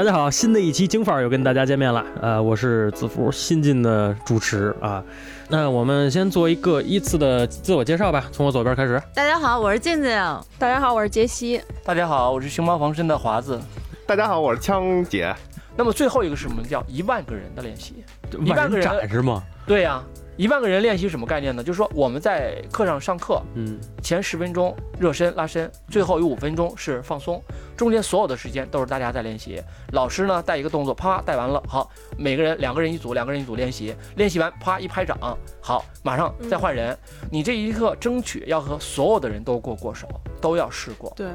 大家好，新的一期京范儿又跟大家见面了。呃，我是子福，新晋的主持啊。那我们先做一个依次的自我介绍吧，从我左边开始。大家好，我是静静。大家好，我是杰西。大家好，我是熊猫防身的华子。大家好，我是枪姐。那么最后一个是什么叫一万个人的练习？一万个人是吗？对呀。一万个人练习什么概念呢？就是说我们在课上上课，嗯，前十分钟热身拉伸，最后有五分钟是放松，中间所有的时间都是大家在练习。老师呢带一个动作，啪带完了，好，每个人两个人一组，两个人一组练习，练习完啪一拍掌，好，马上再换人。你这一刻争取要和所有的人都过过手，都要试过。对，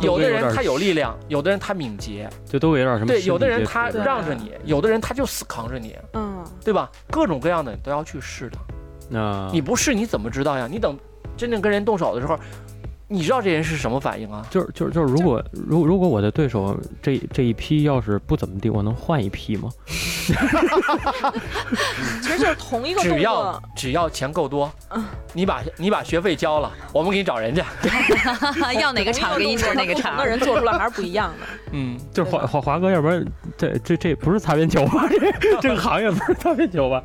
有的人他有力量，有的人他敏捷，就都有点什么。对，有的人他让着你，有的人他就死扛着你，嗯，对吧？各种各样的你都要去试。那你不试你怎么知道呀？你等真正跟人动手的时候，你知道这人是什么反应啊？就是就是就是，如果如如果我的对手这这一批要是不怎么地，我能换一批吗？其实就是同一个只要只要钱够多，你把你把学费交了，我们给你找人家。要哪个厂给你指哪个厂。的人做出来还是不一样的。嗯，就是华华华哥，要不然这这这不是擦边球吧？这这个行业不是擦边球吧？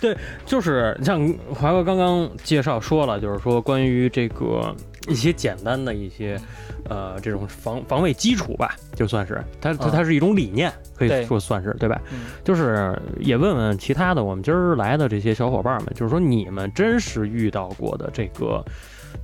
对，就是像华哥刚刚介绍说了，就是说关于这个一些简单的一些。呃，这种防防卫基础吧，就算是它它它是一种理念，可以说算是对吧？就是也问问其他的我们今儿来的这些小伙伴们，就是说你们真实遇到过的这个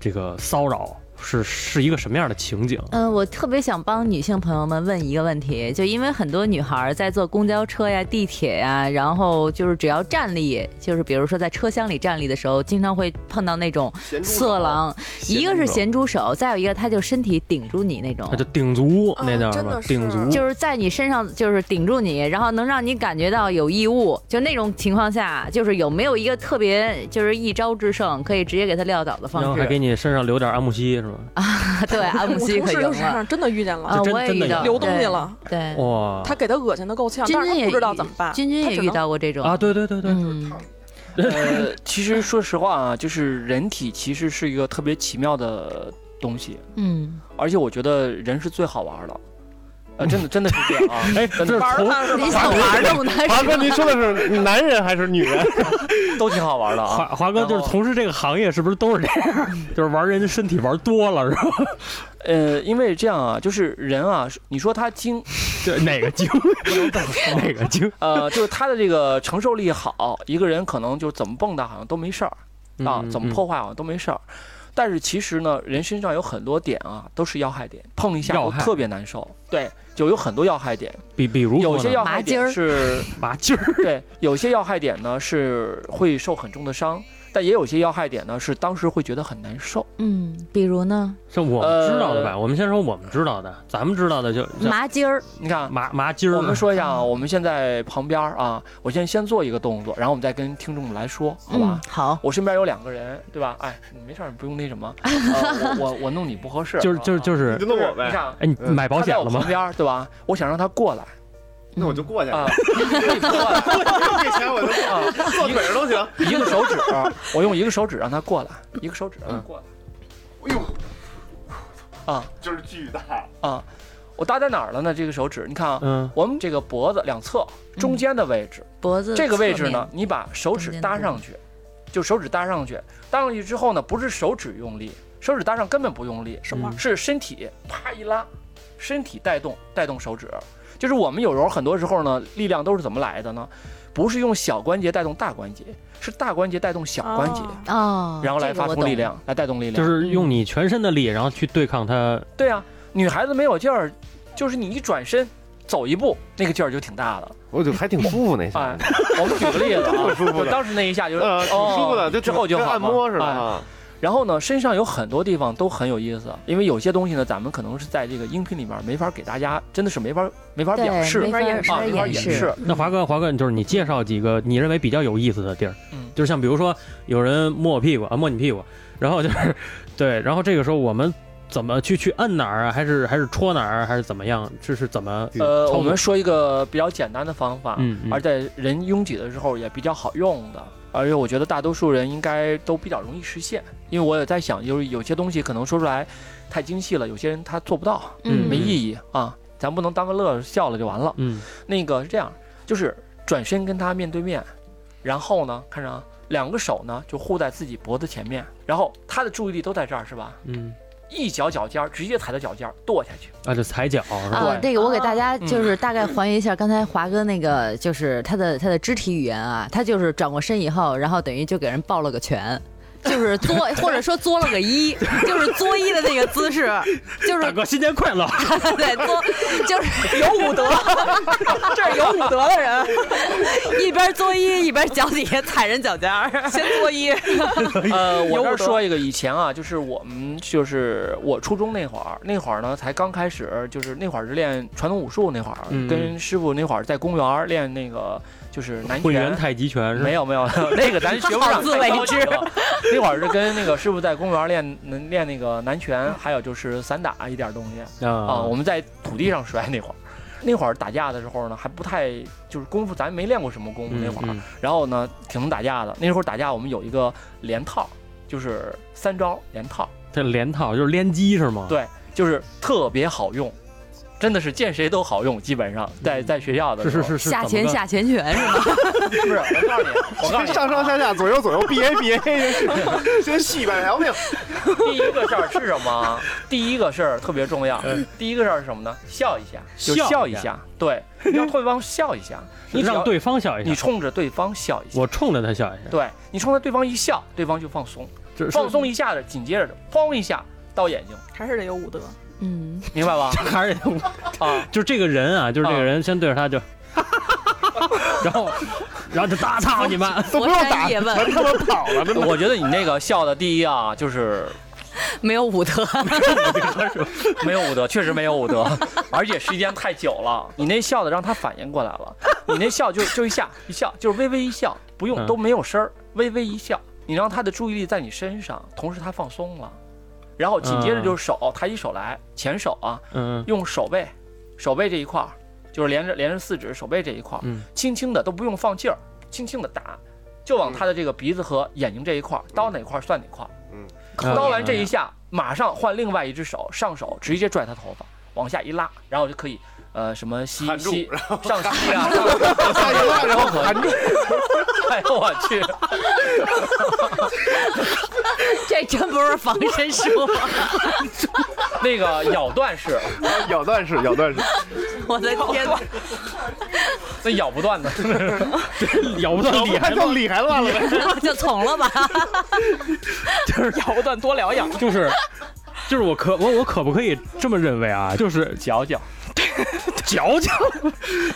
这个骚扰。是是一个什么样的情景？嗯，我特别想帮女性朋友们问一个问题，就因为很多女孩在坐公交车呀、地铁呀，然后就是只要站立，就是比如说在车厢里站立的时候，经常会碰到那种色狼，一个是咸猪手，再有一个他就身体顶住你那种，他就顶足那叫什么？顶足，就是在你身上就是顶住你，然后能让你感觉到有异物，就那种情况下，就是有没有一个特别就是一招制胜，可以直接给他撂倒的方式？然后还给你身上留点安慕希是吧？啊，对，安慕希可以用真的遇见了，我也遇到流东西了，对，哇，他给他恶心的够呛，君君也不知道怎么办，君君也遇到过这种。啊，对对对对，呃，其实说实话啊，就是人体其实是一个特别奇妙的东西，嗯，而且我觉得人是最好玩的。啊，真的真的是这样啊！哎，这是你想玩这么难？华哥，您说的是男人还是女人？都挺好玩的啊！华华哥就是从事这个行业，是不是都是这样？就是玩人的身体玩多了，是吧？呃，因为这样啊，就是人啊，你说他精，对哪个精？哪个精？呃，就是他的这个承受力好，一个人可能就怎么蹦跶好像都没事儿啊，怎么破坏好像都没事儿。但是其实呢，人身上有很多点啊，都是要害点，碰一下都特别难受。对，就有很多要害点，比比如有些要害点是麻筋儿，对，有些要害点呢是会受很重的伤。但也有些要害点呢，是当时会觉得很难受。嗯，比如呢？像我们知道的吧，我们先说我们知道的，咱们知道的就麻筋儿。你看麻麻筋儿。我们说一下啊，我们现在旁边啊，我先先做一个动作，然后我们再跟听众们来说，好吧？好。我身边有两个人，对吧？哎，你没事，你不用那什么。我我我弄你不合适。就是就是就是。就弄我呗。你看，哎，你买保险了吗？旁边对吧？我想让他过来。那我就过去啊！这钱我就啊，坐腿上都行。一个手指，我用一个手指让他过来，一个手指让他过来。哎呦，啊，就是巨大啊！我搭在哪儿了呢？这个手指，你看啊，我们这个脖子两侧中间的位置，脖子这个位置呢，你把手指搭上去，就手指搭上去，搭上去之后呢，不是手指用力，手指搭上根本不用力，什么？是身体啪一拉，身体带动带动手指。就是我们有时候很多时候呢，力量都是怎么来的呢？不是用小关节带动大关节，是大关节带动小关节啊，然后来发出力量，来带动力量。就是用你全身的力，然后去对抗它。对啊，女孩子没有劲儿，就是你一转身走一步，那个劲儿就挺大的。我就还挺舒服那下。我们举个例子啊。当时那一下就呃挺舒服的，就之后就按摩似的。然后呢，身上有很多地方都很有意思，因为有些东西呢，咱们可能是在这个音频里面没法给大家，真的是没法没法表示，没法演示，没法演示。那华哥，华哥，就是你介绍几个你认为比较有意思的地儿，嗯，就是像比如说有人摸我屁股啊，摸你屁股，然后就是对，然后这个时候我们怎么去去摁哪儿啊，还是还是戳哪儿，还是怎么样？这是怎么？呃，我们说一个比较简单的方法，嗯，而在人拥挤的时候也比较好用的。而且我觉得大多数人应该都比较容易实现，因为我也在想，就是有些东西可能说出来太精细了，有些人他做不到，嗯，没意义啊。咱不能当个乐笑了就完了。嗯那个是这样，就是转身跟他面对面，然后呢，看着啊两个手呢就护在自己脖子前面，然后他的注意力都在这儿，是吧？嗯，一脚脚尖儿直接踩到脚尖儿跺下去。啊，就踩脚是吧？啊，那个我给大家嗯就是大概还原一下刚才华哥那个，就是他的他的肢体语言啊，他就是转过身以后，然后等于就给人抱了个拳。就是作，或者说作了个揖，就是作揖的那个姿势，就是大哥新年快乐！对作，就是 有武德，这是有武德的人，一边作揖一边脚底下踩人脚尖儿。先作揖。呃，我这说一个，以前啊，就是我们就是我初中那会儿，那会儿呢才刚开始，就是那会儿是练传统武术那会儿，嗯跟师傅那会儿在公园儿练那个就是南混元拳。太极拳是没有没有，那个咱学不上，好自为太高级之。那会儿是跟那个师傅在公园练能练那个南拳，还有就是散打一点东西啊。啊我们在土地上摔那会儿，那会儿打架的时候呢，还不太就是功夫，咱没练过什么功夫那会儿。嗯然后呢，挺能打架的。那会儿打架，我们有一个连套，就是三招连套，这连套就是连击是吗？对，就是特别好用，真的是见谁都好用。基本上在在学校的时候是是是是，下怎么个潜下潜拳是吗？不是我告诉你，我告诉你，上上下下左右左右 B A B A，先续百条命。第一个事儿是什么？第一个事儿特别重要。第一个事儿是什么呢？笑一下，就笑一下。对，让对方笑一下，你让对方笑一下，你冲着对方笑一下。我冲着他笑一下，对你冲着对方一笑，对方就放松，放松一下子，紧接着砰一下到眼睛，还是得有武德。嗯，明白吧？还是得啊，就是这个人啊，就是这个人先对着他就，然后然后就打操你们，都不用打，全他妈跑了，真的。我觉得你那个笑的第一啊，就是没有武德。没有武德，确实没有武德，而且时间太久了。你那笑的让他反应过来了，你那笑就就一下一笑，就是微微一笑，不用嗯都没有声儿，微微一笑，你让他的注意力在你身上，同时他放松了，然后紧接着就是手抬起手来，前手啊，嗯。用手背，手背这一块儿，就是连着连着四指手背这一块儿，嗯。轻轻的都不用放劲儿，轻轻的打，就往他的这个鼻子和眼睛这一块儿，刀哪块儿算哪块儿。嗯。刀完这一下，马上换另外一只手上手，直接拽他头发，往下一拉，然后就可以，呃，什么吸吸上吸啊，下一拉，然后含住，哎呦我去，这真不是防身术，那个咬断式，咬断式，咬断式。我的天哪！那咬不断的，咬不断我厉害了，看就厉害了完了。就从了吧。就是咬不断多疗养。就是就是我可我我可不可以这么认为啊？就是嚼嚼，矫情，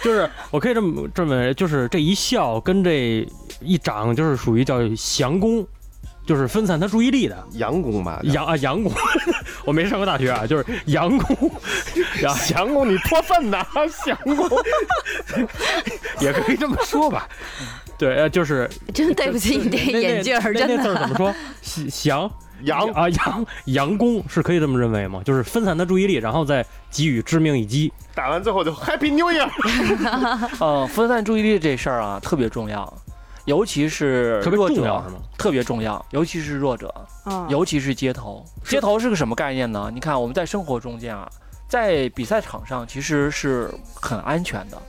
就是我可以这么这么，就是这一笑跟这一掌，就是属于叫降功，就是分散他注意力的阳功吧，阳啊阳功。我没上过大学啊，就是阳功，然后降功你脱粪呐，降功。也可以这么说吧。对，呃，就是真对不起你这眼镜儿，真的。那字儿怎么说？降阳啊阳阳攻是可以这么认为吗？就是分散他注意力，然后再给予致命一击。打完之后就 Happy New Year。嗯，分散注意力这事儿啊特别重要，尤其是特别弱者重要是吗？特别重要，尤其是弱者，嗯，尤其是街头。街头是个什么概念呢？你看我们在生活中间啊，在比赛场上其实是很安全的，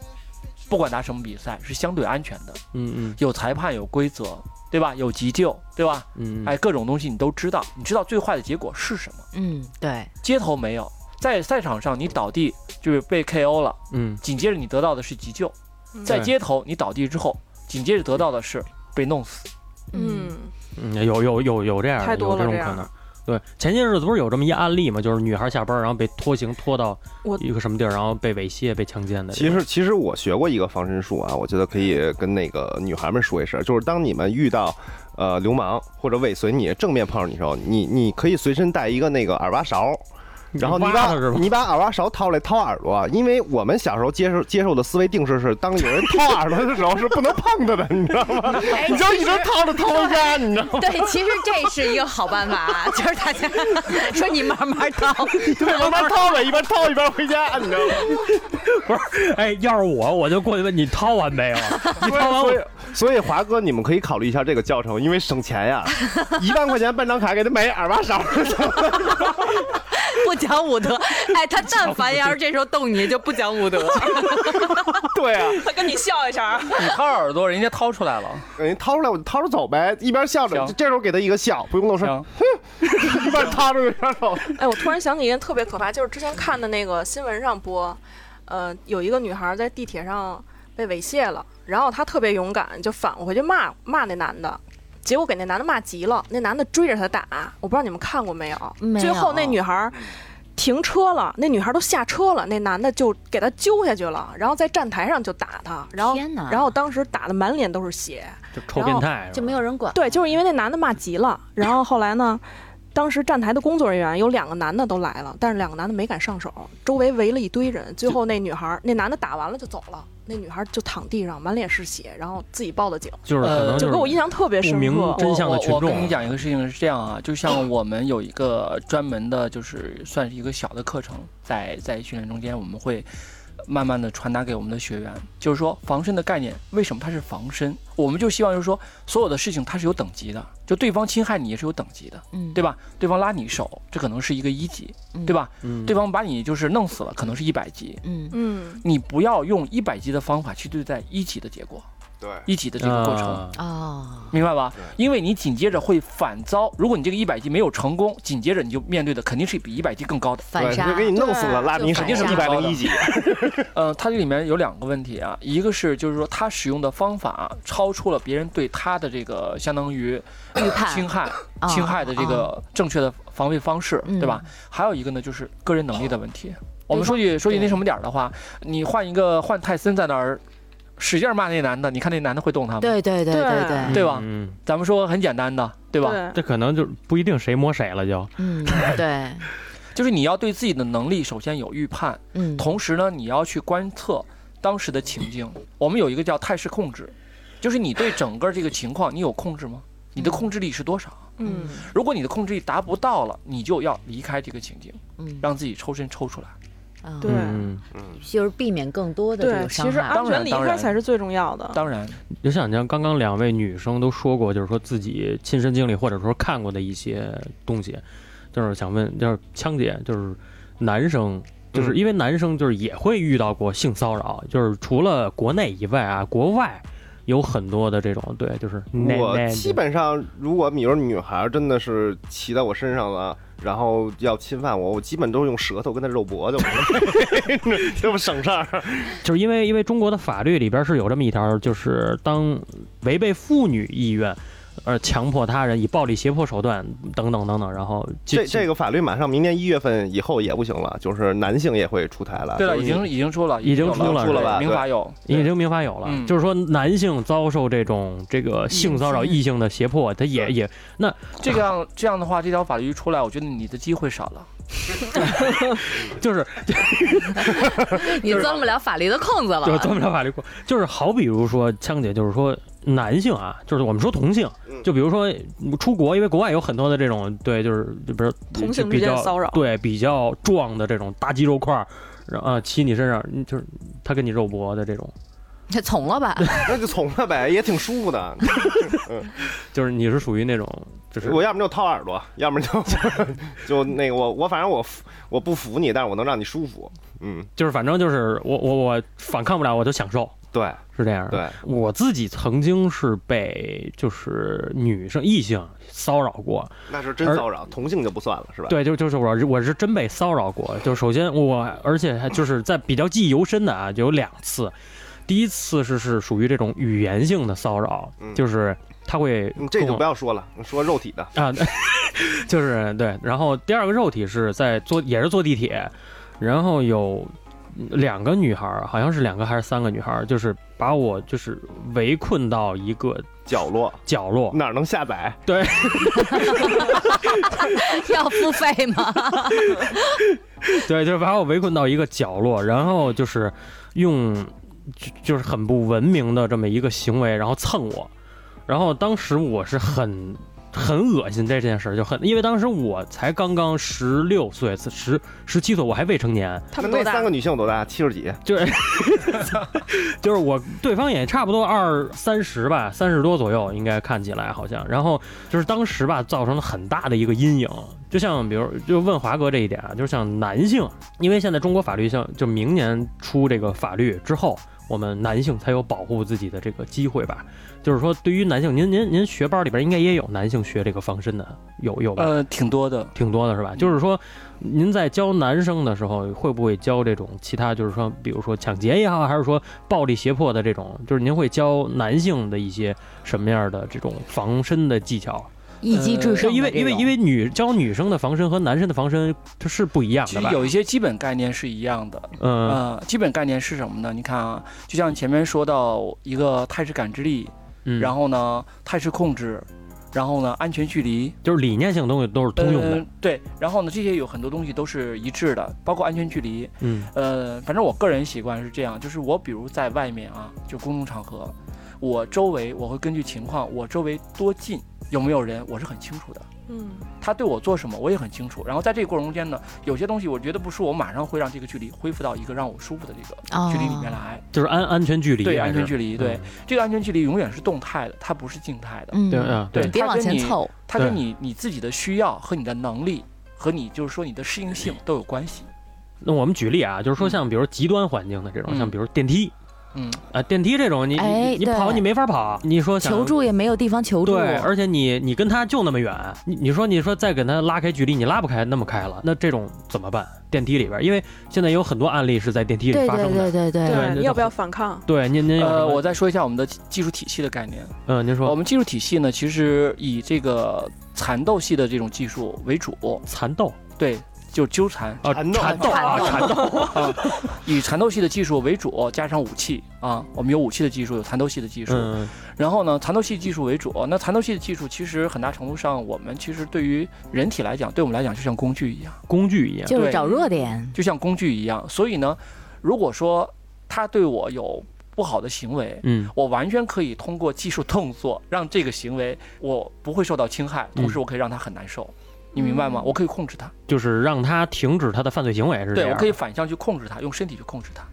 不管打什么比赛是相对安全的，嗯嗯有裁判，有规则，对吧？有急救，对吧？嗯，哎，各种东西你都知道，你知道最坏的结果是什么？嗯，对，街头没有，在赛场上你倒地就是被 KO 了，嗯紧接着你得到的是急救。在街头你倒地之后，紧接着得到的是被弄死。嗯，嗯，有有有有这样的，太多有这种了这样可能。对，前些日子不是有这么一案例吗？就是女孩下班然后被拖行拖到一个什么地儿，然后被猥亵、被强奸的。其实，其实我学过一个防身术啊，我觉得可以跟那个女孩们说一声，就是当你们遇到呃流氓或者尾随你正面碰上你的时候，你你可以随身带一个那个耳挖勺。然后你把？你把耳挖勺掏来掏耳朵，因为我们小时候接受接受的思维定式是，当有人掏耳朵的时候是不能碰它的，你知道吗？哎你就一直掏着掏回家，你知道吗？对，其实这是一个好办法，啊就是大家 说你慢慢掏，对，慢慢掏呗，一边掏一边回家，你知道吗？不是，哎，要是我，我就过去问你掏完没有？你掏完我所以，所以华哥，你们可以考虑一下这个教程，因为省钱呀，一万块钱办张卡给他买耳挖勺。不讲武德。哎，他但凡要是这时候动你，就不讲武德。对啊，他跟你笑一下，你掏耳朵，人家掏出来了，人家掏出来我就掏着走呗，一边笑着，这时候给他一个笑，不用露声，行，一边掏着一边走。哎，我突然想起一件特别可怕，就是之前看的那个新闻上播，呃，有一个女孩在地铁上被猥亵了，然后她特别勇敢，就返回去骂骂那男的，结果给那男的骂急了，那男的追着他打，我不知道你们看过没有？没有最后那女孩停车了，那女孩都下车了，那男的就给她揪下去了，然后在站台上就打她，然后天哪然后当时打的满脸都是血，就臭变态，就没有人管。对，就是因为那男的骂急了，然后后来呢，当时站台的工作人员有两个男的都来了，但是两个男的没敢上手，周围围了一堆人，最后那女孩那男的打完了就走了，那女孩就躺地上满脸是血，然后自己报的警，就是可能呃就给我印象特别深刻。真相的群众我我跟你讲一个事情是这样啊，就像 我们有一个专门的，就是算是一个小的课程，在在训练中间，我们会慢慢的传达给我们的学员，就是说防身的概念，为什么它是防身？我们就希望就是说，所有的事情它是有等级的，就对方侵害你也是有等级的，嗯，对吧？对方拉你手，这可能是一个一级，嗯对吧？嗯对方把你就是弄死了，可能是一百级。嗯嗯，你不要用一百级的方法去对待一级的结果，对，一级的这个过程。啊。哦，明白吧？因为你紧接着会反遭，如果你这个一百级没有成功，紧接着你就面对的肯定是比一百级更高的。反杀就给你弄死了，对拉你肯定是一百零一级。呃，它这里面有两个问题啊，一个是就是说他使用的方法超出了别人对他的这个相当于预判。侵害啊侵害的这个正确的防卫方式，嗯。对吧？还有一个呢就是个人能力的问题。我们说句说句那什么点儿的话，你换一个换泰森在那儿使劲骂那男的，你看那男的会动他吗？对对对对对对，吧嗯，咱们说很简单的，对吧？对这可能就不一定谁摸谁了，就嗯对，就是你要对自己的能力首先有预判，嗯同时呢，你要去观测当时的情境。我们有一个叫态势控制，就是你对整个这个情况你有控制吗？你的控制力是多少？嗯，如果你的控制力达不到了，你就要离开这个情境，嗯让自己抽身抽出来。啊。对。嗯，就是避免更多的这对，个伤害。其实安当然全离当然开才是最重要的。当然，就像像刚刚两位女生都说过，就是说自己亲身经历或者说看过的一些东西，就是想问，就是枪姐，就是男生，就是嗯因为男生就是也会遇到过性骚扰，就是除了国内以外啊，国外有很多的这种，对，就是我基本上，如果比如女孩真的是骑在我身上了，然后要侵犯我，我基本都是用舌头跟她肉搏就完了，这不省事儿。就是因为因为中国的法律里边是有这么一条，就是当违背妇女意愿。而强迫他人以暴力胁迫手段等等等等，然后这这个法律马上明年一月份以后也不行了，就是男性也会出台了。对了，已经已经出了，已经出了出了吧民法有。已经民法有了，嗯就是说男性遭受这种这个性骚扰、异性的胁迫，他也也那这个样这样的话，这条法律一出来，我觉得你的机会少了。就是你钻不了法律的空子了。就是钻不了法律空，就是好比如说枪姐，就是说男性啊，就是我们说同性，嗯就比如说出国，因为国外有很多的这种对，就是就比如同性之比较间骚扰对比较壮的这种大肌肉块儿，然后啊骑你身上，嗯就是他跟你肉搏的这种，这从了吧？那就从了呗，也挺舒服的。就是你是属于那种就是我要么就掏耳朵，要么就 就那个我我反正我服我不服你，但是我能让你舒服。嗯，就是反正就是我我我反抗不了，我就享受，对是这样的。对，我自己曾经是被就是女生异性骚扰过，那是真骚扰，同性就不算了，是吧？对，就就是我我是真被骚扰过。就首先我，而且还就是在比较记忆犹深的啊，就有两次。第一次是是属于这种语言性的骚扰，嗯就是他会嗯，这就不要说了，说肉体的。啊，就是对。然后第二个肉体是在坐也是坐地铁，然后有两个女孩儿，好像是两个还是三个女孩儿，就是把我就是围困到一个角落角落，哪儿能下载？对，要付费吗？对，就是把我围困到一个角落，然后就是用就就是很不文明的这么一个行为，然后蹭我，然后当时我是很很恶心这件事儿，就很因为当时我才刚刚十六岁，十十七岁，我还未成年，那他们多大？那三个女性有多大？七十几？就是 就是我对方也差不多二三十吧，三十多左右应该看起来好像，然后就是当时吧造成了很大的一个阴影，就像比如就问华哥这一点啊，就是像男性，因为现在中国法律像就明年出这个法律之后，我们男性才有保护自己的这个机会吧。就是说，对于男性，您您您学班里边应该也有男性学这个防身的，有有吧？呃，挺多的，挺多的是吧？就是说，您在教男生的时候，会不会教这种其他，就是说，比如说抢劫也好，还是说暴力胁迫的这种，就是您会教男性的一些什么样的这种防身的技巧？一击制胜因为因为因为女教女生的防身和男生的防身它是不一样的吧？其实有一些基本概念是一样的。嗯呃，基本概念是什么呢？你看啊，就像前面说到一个态势感知力，嗯，然后呢态势控制，然后呢安全距离，就是理念性东西都是通用的呃。对，然后呢这些有很多东西都是一致的，包括安全距离。嗯呃，反正我个人习惯是这样，就是我比如在外面啊，就公众场合，我周围我会根据情况，我周围多近有没有人，我是很清楚的。嗯，他对我做什么，我也很清楚。然后在这个过程中间呢，有些东西我觉得不舒服，我马上会让这个距离恢复到一个让我舒服的这个距离里面来。就是安安全距离，对安全距离，对、这个安全距离永远是动态的，它不是静态的。嗯，对啊对你别往前凑，它跟对你你自己的需要和你的能力和你就是说你的适应性都有关系。那我们举例啊，就是说像比如极端环境的这种，嗯像比如电梯嗯，啊，电梯这种，你哎你你跑你没法跑，你说想求助也没有地方求助。对，而且你你跟他就那么远，你你说你说再给他拉开距离，你拉不开那么开了，那这种怎么办？电梯里边，因为现在有很多案例是在电梯里发生的。对对对，对你要不要反抗？对，您您呃，我再说一下我们的技术体系的概念。嗯，您说我们技术体系呢，其实以这个蚕豆系的这种技术为主，蚕豆对，就纠缠啊，蚕豆蚕豆啊，缠斗，啊，以缠斗系的技术为主，加上武器啊，我们有武器的技术，有缠斗系的技术。嗯然后呢，缠斗系技术为主。那缠斗系的技术其实很大程度上，我们其实对于人体来讲，对我们来讲就像工具一样，工具一样。就是找弱点。就像工具一样。所以呢，如果说他对我有不好的行为，嗯我完全可以通过技术动作让这个行为我不会受到侵害，同时我可以让他很难受。你明白吗？我可以控制他，就是让他停止他的犯罪行为，是这样。对我可以反向去控制他，用身体去控制他，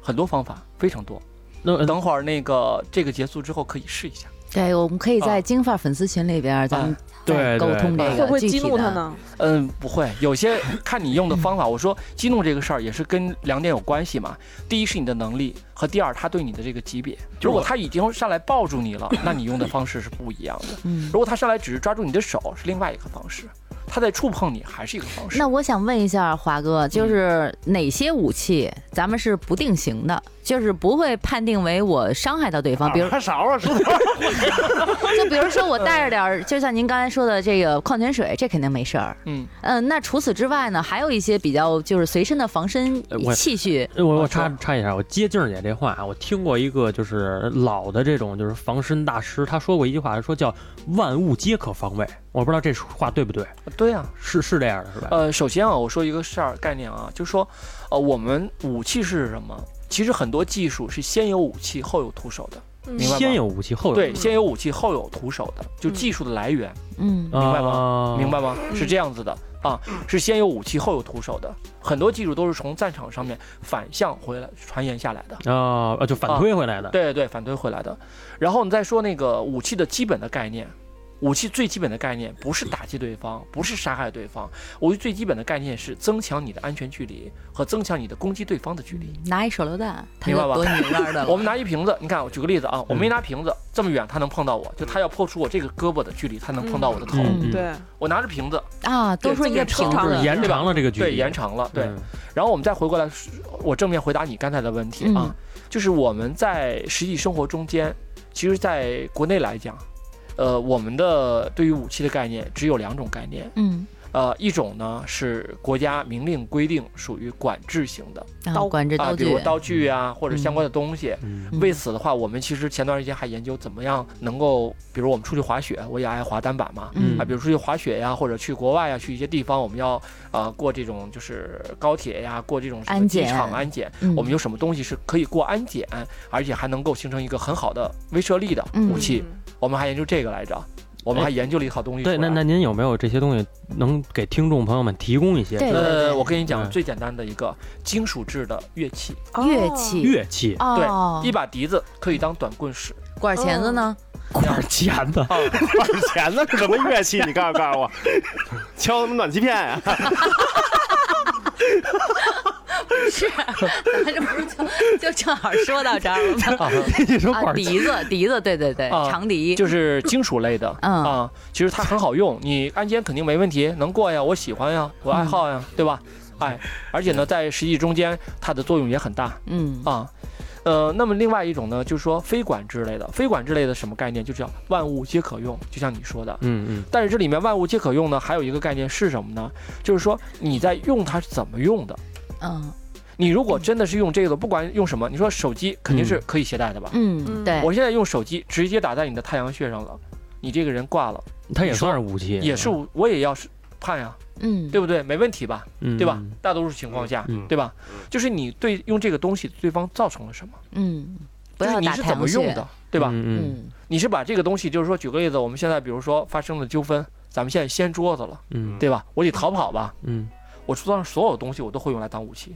很多方法非常多。那呃等会儿那个这个结束之后可以试一下。对，我们可以在金发粉丝群里边，咱们再对沟通这对个会不会激。怒他呢？嗯，不会，有些看你用的方法。我说激怒这个事儿也是跟两点有关系嘛。第一是你的能力，和第二他对你的这个级别。如果他已经上来抱住你了，那你用的方式是不一样的。嗯如，果他上来只是抓住你的手，是另外一个方式。他在触碰你还是一个方式。那我想问一下华哥，就是哪些武器咱们是不定型的，就是不会判定为我伤害到对方，比如还勺啊，梳头。就比如说我带着点儿，就像您刚才说的这个矿泉水，这肯定没事儿。嗯，嗯，那除此之外呢，还有一些比较就是随身的防身器械。呃我我啊插插一下，我接静姐这话啊，我听过一个就是老的这种就是防身大师，他说过一句话，说叫万物皆可防卫。我不知道这话对不对，对啊、是是这样的，是吧？呃，首先啊，我说一个事儿概念啊，就是说，呃，我们武器是什么？其实很多技术是先有武器后有徒手的。嗯明白吗先有武器后有对，先有武器后有徒手的，就技术的来源。嗯，明明白吗吗明白吗？是这样子的啊，是先有武器后有徒手的，很多技术都是从战场上面反向回来传言下来的。啊啊，就反推回来的。对对对，反推回来的。然后你再说那个武器的基本的概念，武器最基本的概念不是打击对方，不是杀害对方，武器最基本的概念是增强你的安全距离和增强你的攻击对方的距离。拿一手榴弹，他明白吧我。们拿一瓶子，你看，我举个例子啊，我没拿瓶子，这么远他能碰到我，就他要破出我这个胳膊的距离，他能碰到我的头。嗯对，我拿着瓶子，啊，都说一个瓶对子，延长了这个距离，对，延长了，对。嗯然后我们再回过来，我正面回答你刚才的问题啊，就是我们在实际生活中间，其实在国内来讲，呃，我们的对于武器的概念只有两种概念，嗯，呃，一种呢是国家明令规定属于管制型的。啊，刀具。比如，刀具啊或者相关的东西。为此的话，我们其实前段时间还研究怎么样能够，比如我们出去滑雪，我也爱滑单板嘛，嗯。啊，比如出去滑雪呀，或者去国外呀，去一些地方，我们要呃过这种就是高铁呀，过这种什么机场安检，嗯。我们有什么东西是可以过安检，而且还能够形成一个很好的威慑力的嗯武器？我们还研究这个来着。我们还研究了一套东西。对，那那您有没有这些东西能给听众朋友们提供一些呃，我跟你讲嗯最简单的一个金属制的乐器，乐器乐器哦对，一把笛子可以当短棍使。管钳子呢？管钳子？啊，管钳子 是什么乐器？你告诉告诉我，敲什么暖气片呀？是，咱这不是就就正好说到这儿了 你说管笛子，笛子，对对对，啊长笛，就是金属类的。嗯。啊，其实它很好用，你按键肯定没问题，能过呀，我喜欢呀，我爱好呀，对吧？哎，而且呢，在实际中间，它的作用也很大。嗯。啊。呃，那么另外一种呢，就是说非管制类的，非管制类的什么概念？就叫万物皆可用，就像你说的。嗯嗯但是这里面万物皆可用呢，还有一个概念是什么呢？就是说你在用它是怎么用的。嗯你如果真的是用这个，不管用什么，你说手机肯定是可以携带的吧？嗯，嗯对，我现在用手机直接打在你的太阳穴上了，你这个人挂了，它也算是武器，也是我我也要是判呀，嗯，对不对？没问题吧？嗯对吧？大多数情况下，嗯对吧？就是你对用这个东西对方造成了什么，嗯，不就是你是怎么，用的，对吧？嗯你是把这个东西，就是说，举个例子，我们现在比如说发生了纠纷，咱们现在掀桌子了，嗯对吧？我得逃跑吧，嗯我桌上所有东西我都会用来当武器，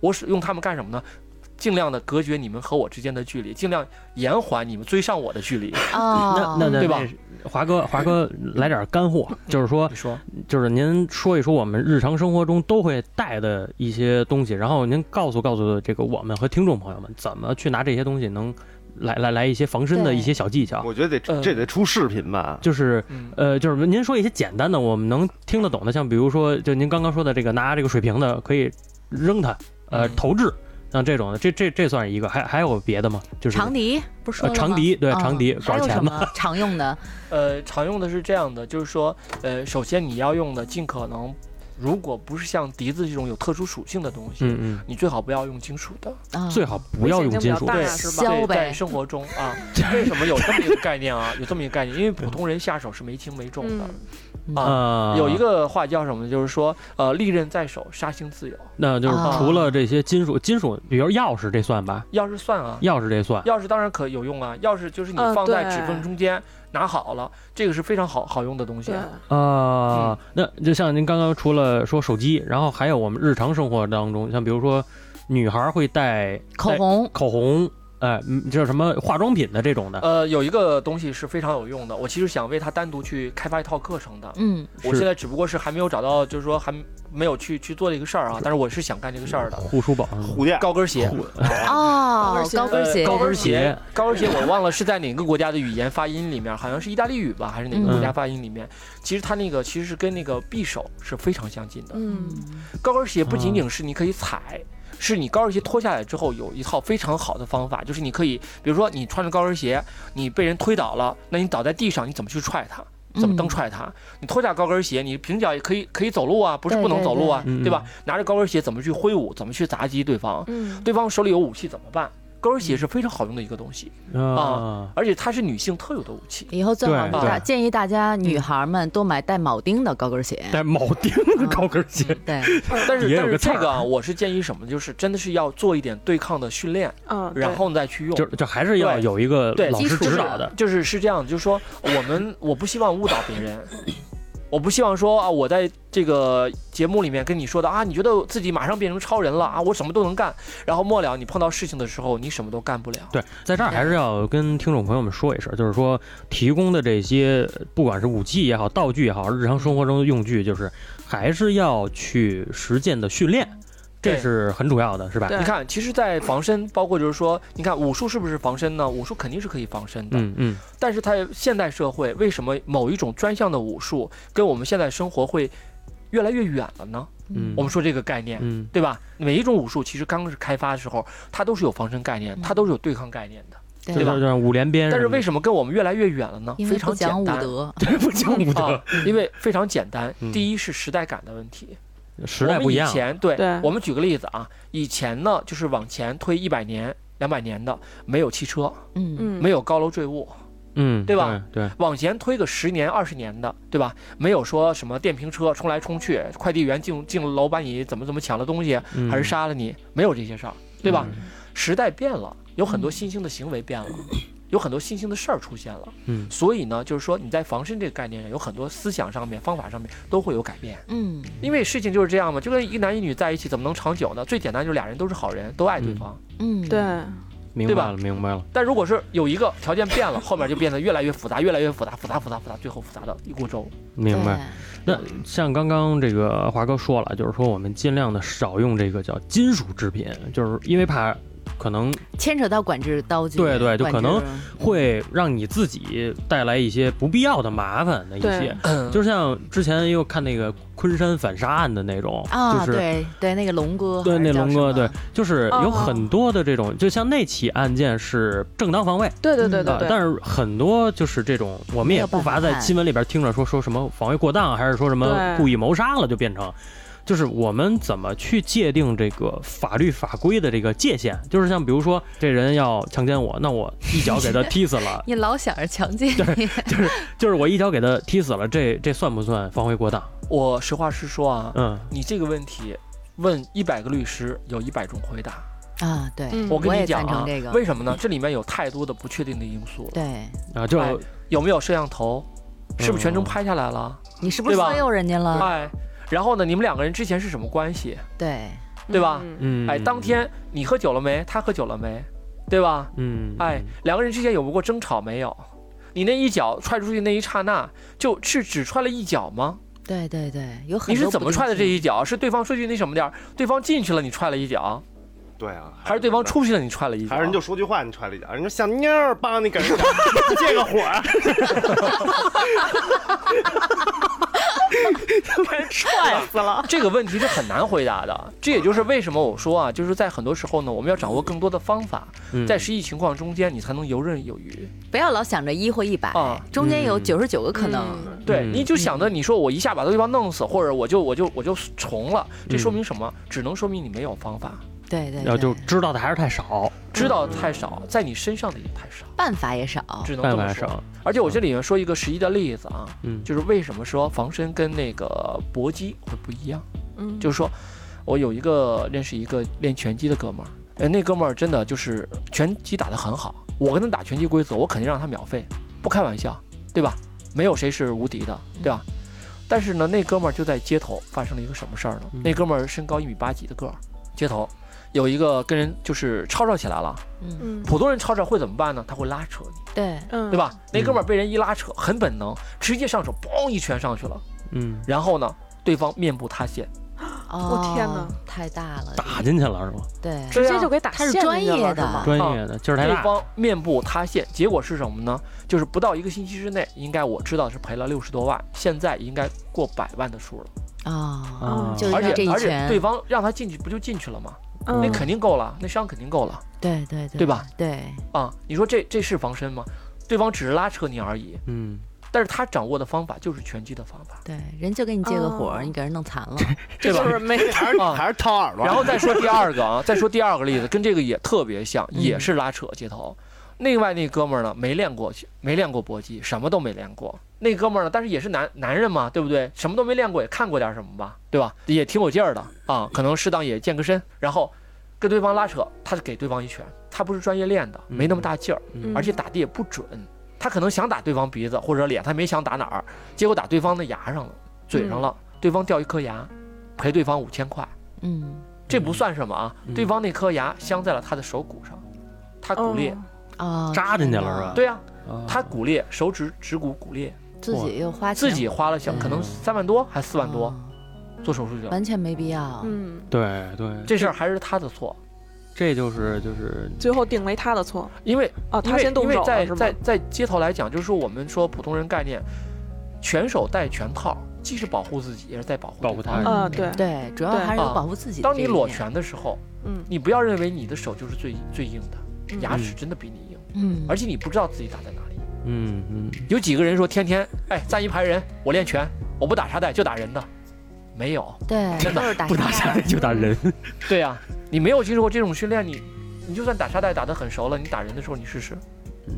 我使用它们干什么呢？尽量的隔绝你们和我之间的距离，尽量延缓你们追上我的距离。那哦，那那对吧？那华哥，华哥来点干货，就是说，说，就是您说一说我们日常生活中都会带的一些东西，然后您告诉告诉这个我们和听众朋友们，怎么去拿这些东西能来来来一些防身的一些小技巧。我觉得得呃这得出视频吧？就是嗯，呃，就是您说一些简单的，我们能听得懂的，像比如说，就您刚刚说的这个拿这个水瓶的可以扔它，呃，嗯投掷，像这种的，这这这算是一个，还还有别的吗？就是长笛不是说呃长笛对嗯长笛还有什管钳子么常用的？呃，常用的是这样的，就是说，呃，首先你要用的尽可能，如果不是像笛子这种有特殊属性的东西，嗯你最好不要用金属的。最好不要用金属对在生活中啊，为什么有这么一个概念啊？有这么一个概念，因为普通人下手是没轻没重的。嗯，啊，啊，有一个话叫什么呢？就是说，呃，利刃在手，杀心自由。那就是啊除了这些金属，金属，比如钥匙这算吧？钥匙算啊，钥匙这算，钥匙当然可有用啊。钥匙就是你嗯放在指缝中间拿好了，这个是非常好好用的东西对。啊，那就像您刚刚除了说手机，然后还有我们日常生活当中，像比如说女孩会戴戴口红，口红，哎，嗯就是什么化妆品的这种的，呃，有一个东西是非常有用的，我其实想为它单独去开发一套课程的。嗯我现在只不过是还没有找到，就是说还没有去去做这个事儿啊。但是我是想干这个事儿的。护舒宝护垫高跟鞋，哦，高跟鞋，高跟鞋鞋，高跟鞋我忘了是在哪个国家的语言发音里面，好像是意大利语吧，还是哪个国家发音里面？其实它那个其实是跟那个匕首是非常相近的。嗯，高跟鞋不仅仅是你可以踩，是你高跟鞋脱下来之后有一套非常好的方法，就是你可以，比如说你穿着高跟鞋，你被人推倒了，那你倒在地上，你怎么去踹他？怎么蹬踹他？你脱下高跟鞋，你平脚也可以可以走路啊，不是不能走路啊，对吧？拿着高跟鞋怎么去挥舞，怎么去砸击对方？嗯，对方手里有武器怎么办？高跟鞋是非常好用的一个东西，啊，而且它是女性特有的武器。以后最好对大建议大家女孩们多买带铆钉的高跟鞋。带铆钉的高跟鞋，对，但是但是这个啊，我是建议什么？就是真的是要做一点对抗的训练，嗯，然后再去用。就就还是要有一个对老师基础指导的，就是是这样，就是说我们我不希望误导别人，我不希望说啊，我在这个节目里面跟你说的啊，你觉得自己马上变成超人了啊，我什么都能干，然后末了你碰到事情的时候，你什么都干不了。对，在这儿还是要跟听众朋友们说一声，就是说提供的这些，不管是武器也好，道具也好，日常生活中的用具，就是还是要去实践的训练，这是很主要的，是吧？你看，其实，在防身，包括就是说，你看武术是不是防身呢？武术肯定是可以防身的，嗯嗯，但是它现代社会，为什么某一种专项的武术跟我们现在生活会越来越远了呢？嗯我们说这个概念，嗯对吧？每一种武术其实刚开始开发的时候，它都是有防身概念，它都是有对抗概念的。就对吧五连鞭但是为什么跟我们越来越远了呢？因非常为 不讲武简单。德。对不讲武德啊，，因为非常简单嗯。第一是时代感的问题，时代不一样我们以，前对对我们举个例子啊，以前呢就是往前推一百年、两百年的，没有汽车，嗯嗯，没有高楼坠物；嗯，对吧？对，往前推个十年、二十年的，对吧？没有说什么电瓶车冲来冲去，快递员进进楼把你怎么怎么抢了东西，嗯还是杀了你，没有这些事儿，对吧？嗯时代变了，有很多新兴的行为变了。有很多新兴的事儿出现了。嗯所以呢，就是说你在防身这个概念上，有很多思想上面、方法上面都会有改变。嗯，因为事情就是这样嘛，就跟一男一女在一起怎么能长久呢？最简单就是俩人都是好人，都爱对方。嗯，对，明白了，明白了。但如果是有一个条件变了，后面就变得越来越复杂，越来越复杂，复杂复杂复杂，最后复杂的一锅粥。明白。那像刚刚这个华哥说了，就是说我们尽量的少用这个叫金属制品，就是因为怕可能，牵扯到管制刀具，对对就可能会让你自己带来一些不必要的麻烦的一些。就像之前又看那个昆山反杀案的那种，啊，就是对对，那个龙哥，对那龙哥，对就是有哦很多的这种，就像那起案件是正当防卫。对对对对对，啊但是很多就是这种，我们也不乏在新闻里边听着说说什么防卫过当，还是说什么故意谋杀了，就变成，就是我们怎么去界定这个法律法规的这个界限？就是像比如说这人要强奸我，那我一脚给他踢死了，你老想着强奸你，就是就是我一脚给他踢死了，这这算不算防卫过当？我实话实说啊，嗯，你这个问题问一百个律师，有一百种回答。啊，对，嗯我跟你讲啊这个，为什么呢？这里面有太多的不确定的因素了。对啊，就哎有没有摄像头？是不是全程嗯拍下来了？你是不是色诱人家了？哎，然后呢，你们两个人之前是什么关系？对，对吧嗯嗯，哎，当天你喝酒了没？他喝酒了没？对吧？嗯，哎，两个人之间有过争吵没有？你那一脚踹出去那一刹那，就是只踹了一脚吗？对对对，有很你是怎么踹的这一？一脚？是对方说句那什么点儿，对方进去了你踹了一脚，对啊，还是对方出去了你踹了一脚？还是人就说句话，你踹了一脚，人家小妞儿帮你给人家 借个火 儿，踹死了。这个问题是很难回答的，这也就是为什么我说啊，就是在很多时候呢，我们要掌握更多的方法，嗯在实际情况中间，你才能游刃有余。不要老想着一或一百啊，中间有嗯九十九个可能。嗯对，嗯你就想着你说我一下把对方弄死，或者我就我就我就重了，这嗯说明什么？只能说明你没有方法，对对，然后就知道的还是太少，知道的太少，在你身上的也太少，办法也少。只能这么说。办法少。而且我这里面说一个实际的例子啊，嗯，就是为什么说防身跟那个搏击会不一样？嗯，就是说我有一个认识一个练拳击的哥们儿，哎，那哥们儿真的就是拳击打得很好。我跟他打拳击规则，我肯定让他秒废，不开玩笑，对吧？没有谁是无敌的，对吧？但是呢，那哥们儿就在街头发生了一个什么事儿呢？嗯那哥们儿身高一米八几的个儿，街头有一个跟人就是吵吵起来了。嗯，嗯。普通人吵吵会怎么办呢？他会拉扯你，对，嗯，对吧？那哥们儿被人一拉扯，很本能，直接上手，嘣一拳上去了。嗯，然后呢，对方面部塌陷，哦，天哪，太大了，打进去了是吗？对，直接就给打陷他是专进去业的。了是吗？专业的劲儿太大，对方面部塌陷，结果是什么呢？就是不到一个星期之内，应该我知道是赔了六十多万，现在应该过百万的数了。啊，啊而且而且对方让他进去，不就进去了吗？嗯那肯定够了，那伤肯定够了对对对，对吧？对，啊！你说这这是防身吗？对方只是拉扯你而已，嗯，但是他掌握的方法就是拳击的方法，对，人就给你借个火，哦你给人弄残了，对吧就？是没还是啊还是掏耳朵。然后再说第二个啊，再说第二个例子，跟这个也特别像，嗯也是拉扯街头。另外那哥们儿呢，没练过，没练过搏击，什么都没练过。那哥们儿呢，但是也是男男人嘛，对不对？什么都没练过，也看过点什么吧，对吧？也挺有劲儿的啊，可能适当也健个身，然后跟对方拉扯，他是给对方一拳，他不是专业练的，没那么大劲儿，嗯而且打的也不准。他可能想打对方鼻子或者脸，他没想打哪儿，结果打对方的牙上了，嘴上了，对方掉一颗牙，赔对方五千块。嗯，这不算什么啊，嗯对方那颗牙镶在了他的手骨上，他骨裂。啊，扎进去了是吧对呀、啊他骨裂，手指指骨骨裂，自己又花钱，自己花了小嗯可能三万多还四万多哦做手术去了，完全没必要。嗯，对对，这事儿还是他的错，这就是就是最后定为他的错因为啊，因为他先动因为在手了是吗在在街头来讲，就是说我们说普通人概念，拳手戴拳套，既是保护自己，也是在保护保护他人啊，对，对，主要对还是有啊保护自己的当你裸这一面，拳的时候，嗯你不要认为你的手就是最最硬的，嗯牙齿真的比你硬，嗯，而且你不知道自己打在哪里。嗯嗯。有几个人说天天哎站一排人，我练拳，我不打沙袋就打人的，没有。对，真的。打不打沙袋就打人，对呀、你没有经受过这种训练，你你就算打沙袋打得很熟了，你打人的时候你试试，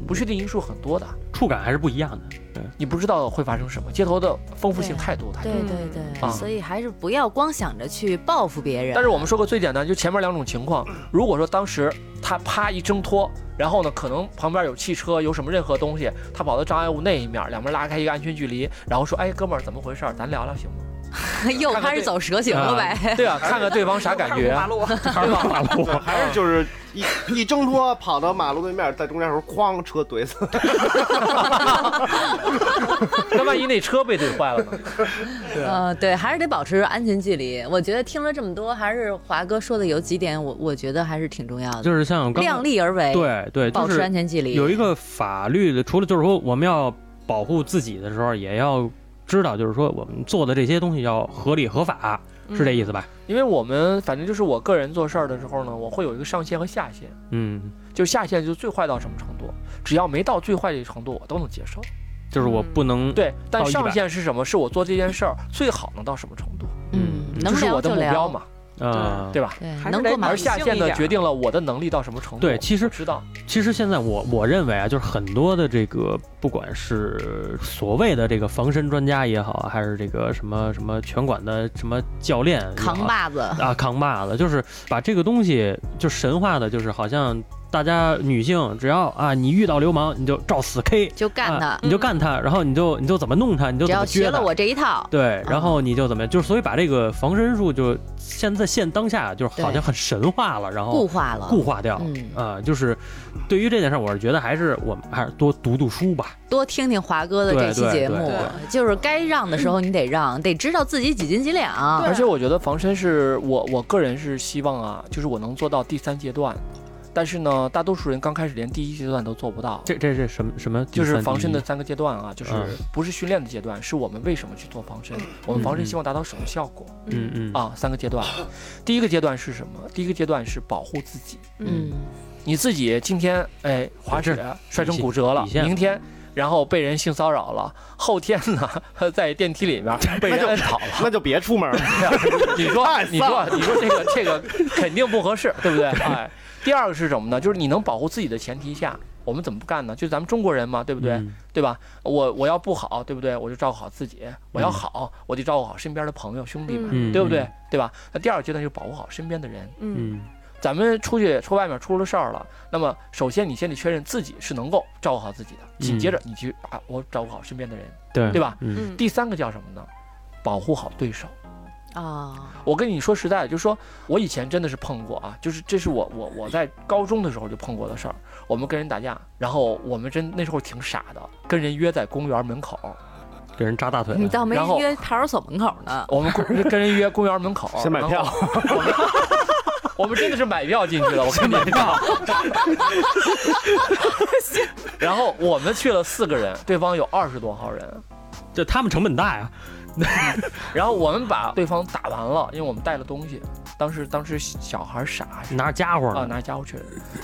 不确定因素很多的。触感还是不一样的。对，你不知道会发生什么，街头的丰富性太多太多。对对对，啊所以还是不要光想着去报复别人。但是我们说个最简单，就前面两种情况，如果说当时他啪一挣脱，然后呢，可能旁边有汽车，有什么任何东西，他跑到障碍物那一面，两边拉开一个安全距离，然后说，哎，哥们儿，怎么回事儿？咱聊聊行吗？又开始走蛇形了呗。对啊，看看对方啥感觉，马路，对吧？我还是就是一一挣脱跑到马路对面，在中间的时候哐车怼死。那万一那车被怼坏了呢？呃，对，还是得保持安全距离。我觉得听了这么多，还是华哥说的有几点，我我觉得还是挺重要的，就是像刚量力而为，，对对，保持安全距离。有一个法律的，除了就是说我们要保护自己的时候，也要知道，就是说我们做的这些东西要合理合法，是这意思吧？因为我们反正就是我个人做事儿的时候呢，我会有一个上限和下限，嗯，就下限就最坏到什么程度，只要没到最坏的程度，我都能接受。就是我不能对，但上限是什么？是我做这件事儿最好能到什么程度，嗯，嗯能这是我的目标嘛，啊，对吧？对，还是得而能过马路下限呢，理性一点决定了我的能力到什么程度。对其实知道，其实现在我我认为啊，就是很多的这个，不管是所谓的这个防身专家也好啊，还是这个什么什么拳馆的什么教练扛把子，啊，扛把子，就是把这个东西就神话的，就是好像大家女性只要啊，你遇到流氓你就照死 K，就干他。啊，你就干他，然后你就你就怎么弄他，你就只怎么学了我这一套，对，然后你就怎么样，就是所以把这个防身术就现在现当下就是好像很神话了，然后固化了，固化掉，嗯。啊，就是对于这件事，我是觉得还是我们还是多读读书吧。多听听华哥的这期节目，就是该让的时候你得让，得知道自己几斤几两。而且我觉得防身是我我个人是希望啊，就是我能做到第三阶段。但是呢，大多数人刚开始连第一阶段都做不到，这这是什么什么？就是防身的三个阶段啊，就是嗯不是训练的阶段，是我们为什么去做防身，我们防身希望达到什么效果，嗯嗯啊？三个阶段，第一个阶段是什么？第一个阶段是保护自己，嗯，你自己今天哎滑雪摔成骨折了，明天。然后被人性骚扰了，后天呢，在电梯里面 被人摁倒了，那就别出门了。你说，你说，你说这个这个肯定不合适，对不对？哎，第二个是什么呢？就是你能保护自己的前提下，我们怎么不干呢？就是咱们中国人嘛，对不对？嗯对吧？我我要不好，对不对？我就照顾好自己；我要好，我就照顾好身边的朋友兄弟们，嗯对不对？对吧？那第二个阶段就是保护好身边的人。嗯嗯咱们出去出外面出了事儿了，那么首先你先得确认自己是能够照顾好自己的，紧接着你去啊，我照顾好身边的人，对对吧？嗯嗯第三个叫什么呢？保护好对手。啊，我跟你说实在的，就是说我以前真的是碰过啊，就是这是我我我在高中的时候就碰过的事儿。我们跟人打架，然后我们真那时候挺傻的，跟人约在公园门口，给人扎大腿，你倒没约派出所门口呢。我们跟人约公园门口，先买票 我们真的是买票进去的，我跟你讲。然后我们去了四个人，对方有二十多号人，就他们成本大呀。然后我们把对方打完了，因为我们带了东西。当时当时小孩傻是拿着家伙啊，呢，拿家伙去。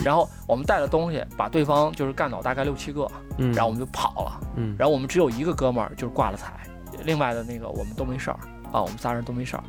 然后我们带了东西，把对方就是干倒大概六七个，嗯，然后我们就跑了。嗯，然后我们只有一个哥们儿就是挂了彩，另外的那个我们都没事儿啊，我们仨人都没事儿。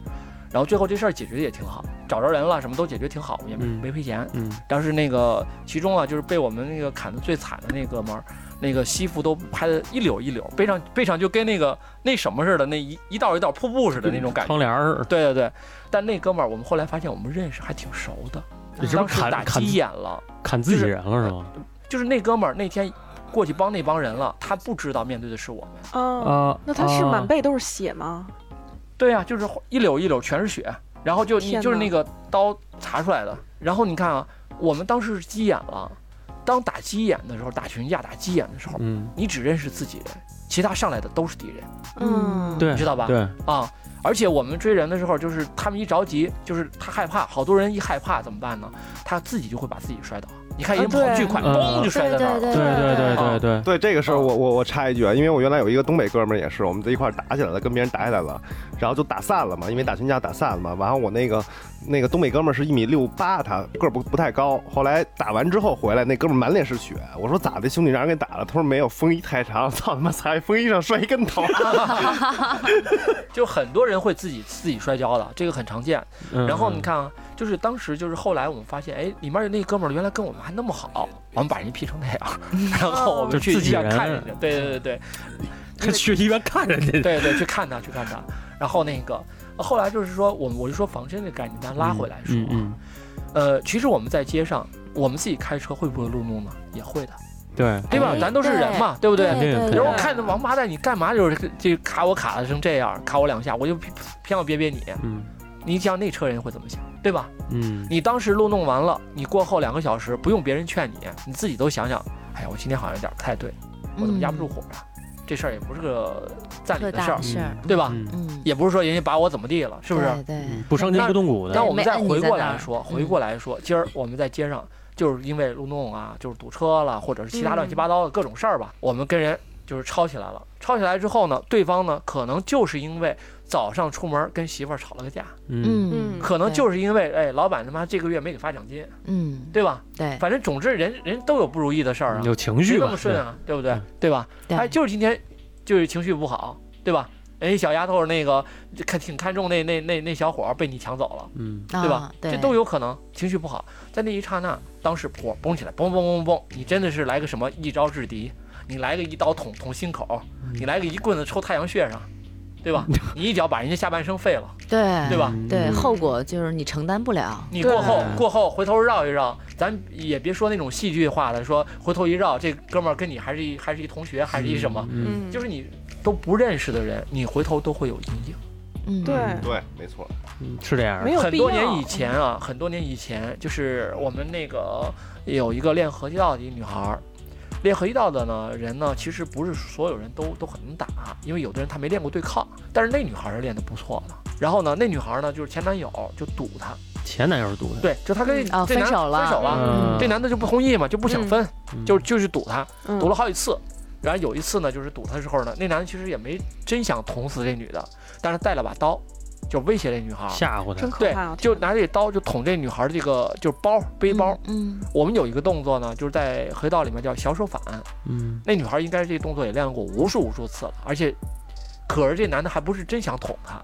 然后最后这事儿解决的也挺好，找着人了，什么都解决挺好，也没嗯没赔钱。嗯但是那个其中啊，就是被我们那个砍的最惨的那哥们儿，那个西服都拍的一绺一绺，背上背上就跟那个那什么似的，那一一道一道瀑布似的那种感觉。窗帘儿，对对对，但那哥们儿我们后来发现我们认识，还挺熟的。你是不当时打是砍砍急眼了，砍自己人了是吗？就是那哥们儿那天过去帮那帮人了，他不知道面对的是我们。啊，啊，那他是啊满背都是血吗？对呀、就是一绺一绺全是血，然后就你就是那个刀查出来的。然后你看啊，我们当时是急眼了，当打鸡眼的时候，打群架打鸡眼的时候，嗯，你只认识自己人，其他上来的都是敌人嗯。对，你知道吧？对，啊。而且我们追人的时候，就是他们一着急，就是他害怕，好多人一害怕怎么办呢？他自己就会把自己摔倒。你看人跑巨快，嗯嘣就摔在那儿了。对对对对对对，对这个事儿，我我我插一句啊，因为我原来有一个东北哥们儿也是，我们在一块儿打起来了，跟别人打起来了，然后就打散了嘛，因为打群架打散了嘛。完后我那个那个东北哥们儿是一米六八，他个儿不不太高。后来打完之后回来，那哥们儿满脸是血。我说咋的，兄弟，让人给打了？他说没有，风衣太长，操他妈踩风衣上摔一跟头。就很多人会自己自己摔跤的，这个很常见。嗯然后你看啊，就是当时就是后来我们发现，哎，里面那哥们儿原来跟我们还那么好，我们把人劈成那样，然后我们就去医院自己人看人家，对对对对，去医院看人家，对对，去看他，去看他。然后那个后来就是说，我们我就说防身这个概念，咱拉回来说，呃，其实我们在街上，我们自己开车会不会路怒呢？也会的，对，对吧？哎咱都是人嘛，对不对？肯定对有时候看那王八蛋，你干嘛就是 这卡我卡的成这样，卡我两下，我就偏 偏要憋憋你。嗯。你想那车人会怎么想，对吧？嗯，你当时路弄完了，你过后两个小时不用别人劝你，你自己都想想，哎呀，我今天好像有点不太对，我怎么压不住火啊？这事儿也不是个赞特理的事儿对吧？嗯。嗯，也不是说人家把我怎么地了，是不是？对不伤筋不动骨的，那我们再回过来说，回嗯。过来说，今儿我们在街上就是因为路弄啊，就是堵车了，或者是其他乱七嗯八糟的各种事儿吧，我们跟人就是吵起来了。吵起来之后呢，对方呢可能就是因为早上出门跟媳妇儿吵了个架，嗯嗯嗯可能就是因为哎，老板他妈这个月没给发奖金，嗯，对吧？对反正总之人人都有不如意的事儿啊，有情绪吧谁那么，顺啊，对不对嗯？对吧？对哎，就是今天就是情绪不好，对吧？哎，小丫头那个看挺看重那那那那小伙被你抢走了。嗯对吧啊？对，这都有可能，情绪不好，在那一刹那，当时火蹦起来，嘣嘣嘣嘣，你真的是来个什么一招制敌，你来个一刀捅捅心口，你来个一棍子抽太阳穴上，对吧？你一脚把人家下半生废了，对对吧？对，嗯后果就是你承担不了。你过后过后回头绕一绕，咱也别说那种戏剧化的，说回头一绕，这哥们儿跟你还是一还是一同学，还是一什么，嗯嗯，就是你都不认识的人，你回头都会有阴影。嗯，对，对，没错，嗯是这样。很多年以前啊，很多年以前，就是我们那个有一个练合气道的一女孩儿，练合气道的呢人呢，其实不是所有人都都很能打，因为有的人他没练过对抗，但是那女孩儿是练得不错的。然后呢，那女孩儿呢就是前男友就堵她，前男友是赌的，对，就她跟哦这男分手了。分手了，嗯。这男的就不同意嘛，就不想分，嗯。就就去堵她，嗯。堵了好几次。然后有一次呢，就是堵他的时候呢，那男的其实也没真想捅死这女的，但是带了把刀，就威胁这女孩儿。吓唬她真，可对怕啊！，就拿这刀就捅这女孩儿这个就是包背包。嗯，我们有一个动作呢，就是在河道里面叫小手反。嗯那女孩儿应该这动作也练过无数无数次了，而且，可是这男的还不是真想捅她。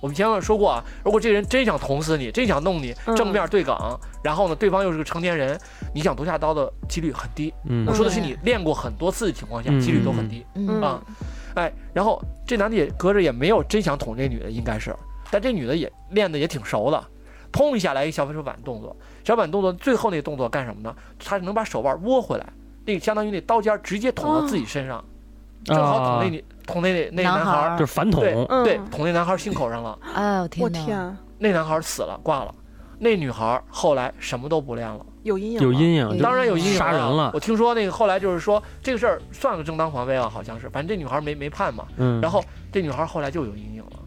我们前面说过啊，如果这人真想捅死你，真想弄你，嗯。正面对岗，然后呢，对方又是个成年人，你想夺下刀的几率很低。嗯。我说的是你练过很多次的情况下，嗯。几率都很低。嗯。啊哎，然后这男的也隔着也没有真想捅这女的，应该是，但这女的也练的也挺熟的，砰一下来一小分手板动作，小板动作最后那个动作干什么呢？他能把手腕窝回来，那个相当于那刀尖直接捅到自己身上，正好捅那女捅那那那男孩男孩，就是反捅，对嗯对，捅那男孩心口上了，哎呦我天哪！天，那男孩死了挂了，那女孩后来什么都不练了。有阴影，有阴影，当然有阴影杀人了我听说那个后来就是说这个事儿算个正当防卫啊，好像是，反正这女孩没没判嘛。嗯，然后这女孩后来就有阴影了，对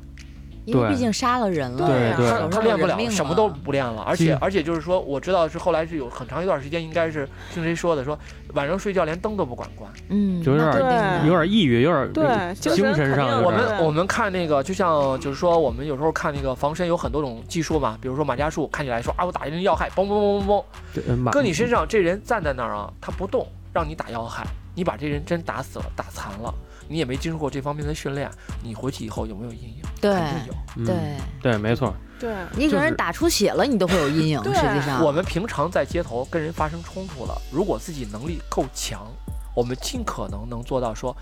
因为毕竟杀了人了，对啊对手上她她练不了，什么都不练了，而且而且就是说，我知道是后来是有很长一段时间，应该是听谁说的，说晚上睡觉连灯都不管关。嗯，就有点有点抑郁，有点对精精神上我们我们看那个，就像就是说，我们有时候看那个防身有很多种技术嘛，比如说马家术，看起来说啊，我打人要害，嘣嘣嘣嘣嘣，呃马搁你身上，这人站在那儿啊，他不动，让你打要害，你把这人真打死了，打残了，你也没经过这方面的训练，你回去以后有没有阴影？对肯定有。嗯对，对，没错，对，你给人打出血了，你都会有阴影。对实际上，我们平常在街头跟人发生冲突了，如果自己能力够强，我们尽可能能做到说，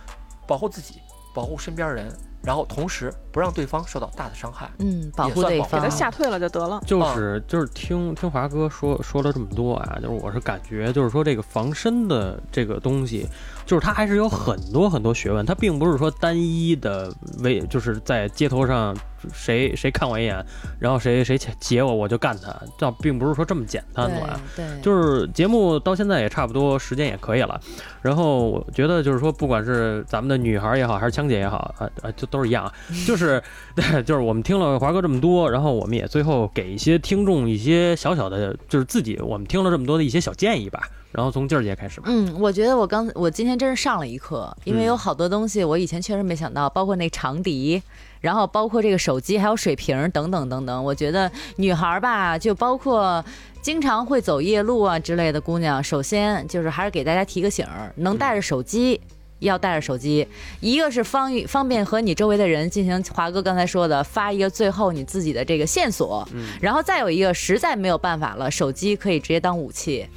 保护自己，保护身边人，然后同时不让对方受到大的伤害。嗯，保护对也算保护方给他。吓退了就得了。就是就是听听华哥说说了这么多啊，就是我是感觉就是说这个防身的这个东西，就是它还是有很多很多学问，它并不是说单一的为就是在街头上谁谁看我一眼，然后谁谁截我我就干他，倒并不是说这么简单的啊。对对，就是节目到现在也差不多时间也可以了，然后我觉得就是说，不管是咱们的女孩也好，还是枪姐也好，啊啊，就都是一样啊，就是对，就是我们听了华哥这么多，然后我们也最后给一些听众一些小小的，就是自己我们听了这么多的一些小建议吧。然后从静儿节开始吧，嗯，我觉得我刚我今天真是上了一课，因为嗯有好多东西我以前确实没想到，包括那长笛，然后包括这个手机，还有水瓶等等等等。我觉得女孩儿吧，就包括经常会走夜路啊之类的姑娘，首先就是还是给大家提个醒儿，能带着手机。要带着手机，一个是方方便和你周围的人进行华哥刚才说的发一个最后你自己的这个线索，然后再有一个实在没有办法了，手机可以直接当武器。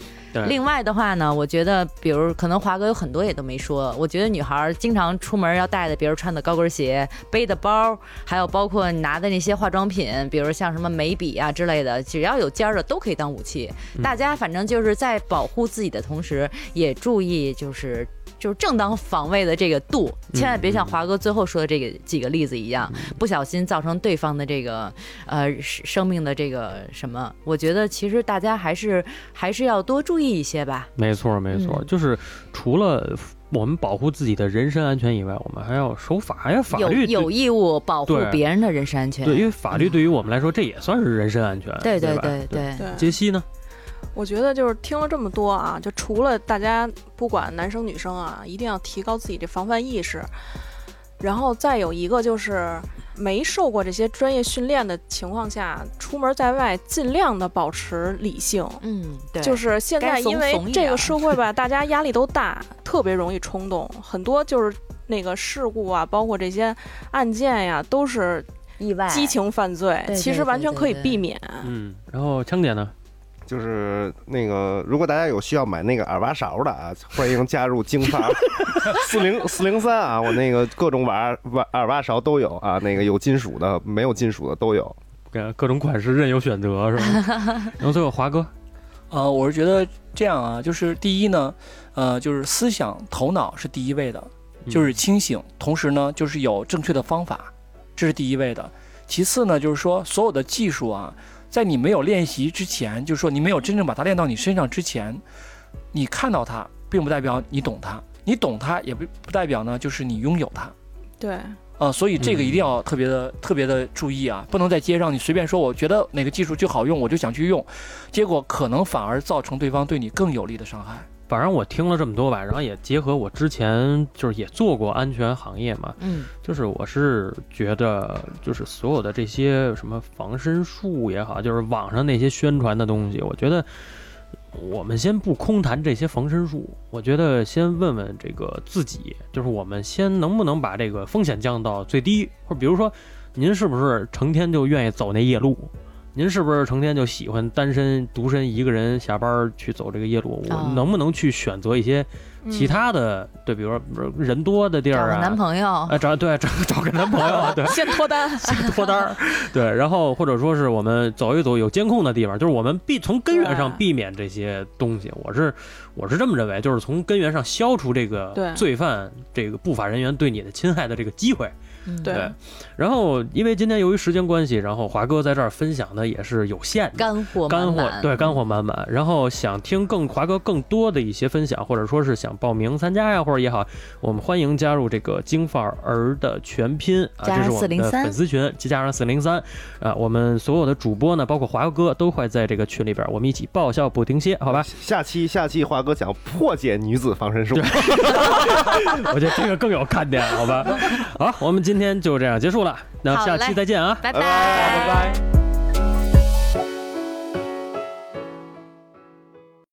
另外的话呢，我觉得，比如可能华哥有很多也都没说，我觉得女孩经常出门要带的，比如穿的高跟鞋、背的包，还有包括拿的那些化妆品，比如像什么眉笔啊之类的，只要有尖儿的都可以当武器。大家反正就是在保护自己的同时，也注意就是。就是正当防卫的这个度，千万别像华哥最后说的这个几个例子一样，不小心造成对方的这个呃生命的这个什么。我觉得其实大家还是还是要多注意一些吧。没错，没错，就是除了我们保护自己的人身安全以外，我们还要守法呀。法律有义务保护别人的人身安全。对，因为法律对于我们来说，这也算是人身安全。对对对对。杰西呢？我觉得就是听了这么多啊，就除了大家不管男生女生啊，一定要提高自己的防范意识，然后再有一个就是没受过这些专业训练的情况下，出门在外尽量的保持理性。嗯，对，就是现在因为这个社会吧，大家压力都大，特别容易冲动，很多就是那个事故啊，包括这些案件呀，都是意外、激情犯罪，其实完全可以避免。嗯，然后枪姐呢？就是那个，如果大家有需要买那个耳挖勺的啊，欢迎加入京发 四零四零三啊，我那个各种挖挖耳挖勺都有啊，那个有金属的，没有金属的都有，各种款式任由选择是吧？然后最后华哥，呃，我是觉得这样啊，就是第一呢，呃，就是思想头脑是第一位的，就是清醒，同时呢，就是有正确的方法，这是第一位的。其次呢，就是说所有的技术啊。在你没有练习之前，就是说你没有真正把它练到你身上之前，你看到它，并不代表你懂它，你懂它也不不代表呢，就是你拥有它。对，呃，所以这个一定要特别的特别的注意啊，不能在街上你随便说，我觉得哪个技术就好用，我就想去用，结果可能反而造成对方对你更有利的伤害。反正我听了这么多吧，然后也结合我之前就是也做过安全行业嘛，嗯，就是我是觉得就是所有的这些什么防身术也好，就是网上那些宣传的东西，我觉得我们先不空谈这些防身术，我觉得先问问这个自己，就是我们先能不能把这个风险降到最低，或者比如说您是不是成天就愿意走那夜路？您是不是成天就喜欢单身独身一个人下班去走这个夜路？我能不能去选择一些其他的？对，比如说人多的地儿啊，找男朋友啊，找对找找个男朋友，对，先脱单，先脱单，对，然后或者说是我们走一走有监控的地方，就是我们避从根源上避免这些东西。我是我是这么认为，就是从根源上消除这个罪犯这个不法人员对你的侵害的这个机会。对，然后因为今天由于时间关系，然后华哥在这儿分享的也是有限，干货干货，对，干货满满。然后想听更华哥更多的一些分享，或者说是想报名参加呀，或者也好，我们欢迎加入这个京范儿的全拼啊，这是我们的粉丝群，加上四零三啊，我们所有的主播呢，包括华哥都会在这个群里边，我们一起爆笑不停歇，好吧？下期下期华哥讲破解女子防身术，我觉得这个更有看点，好吧？好，我们今。今天就这样结束了，那下期再见啊！拜拜拜拜。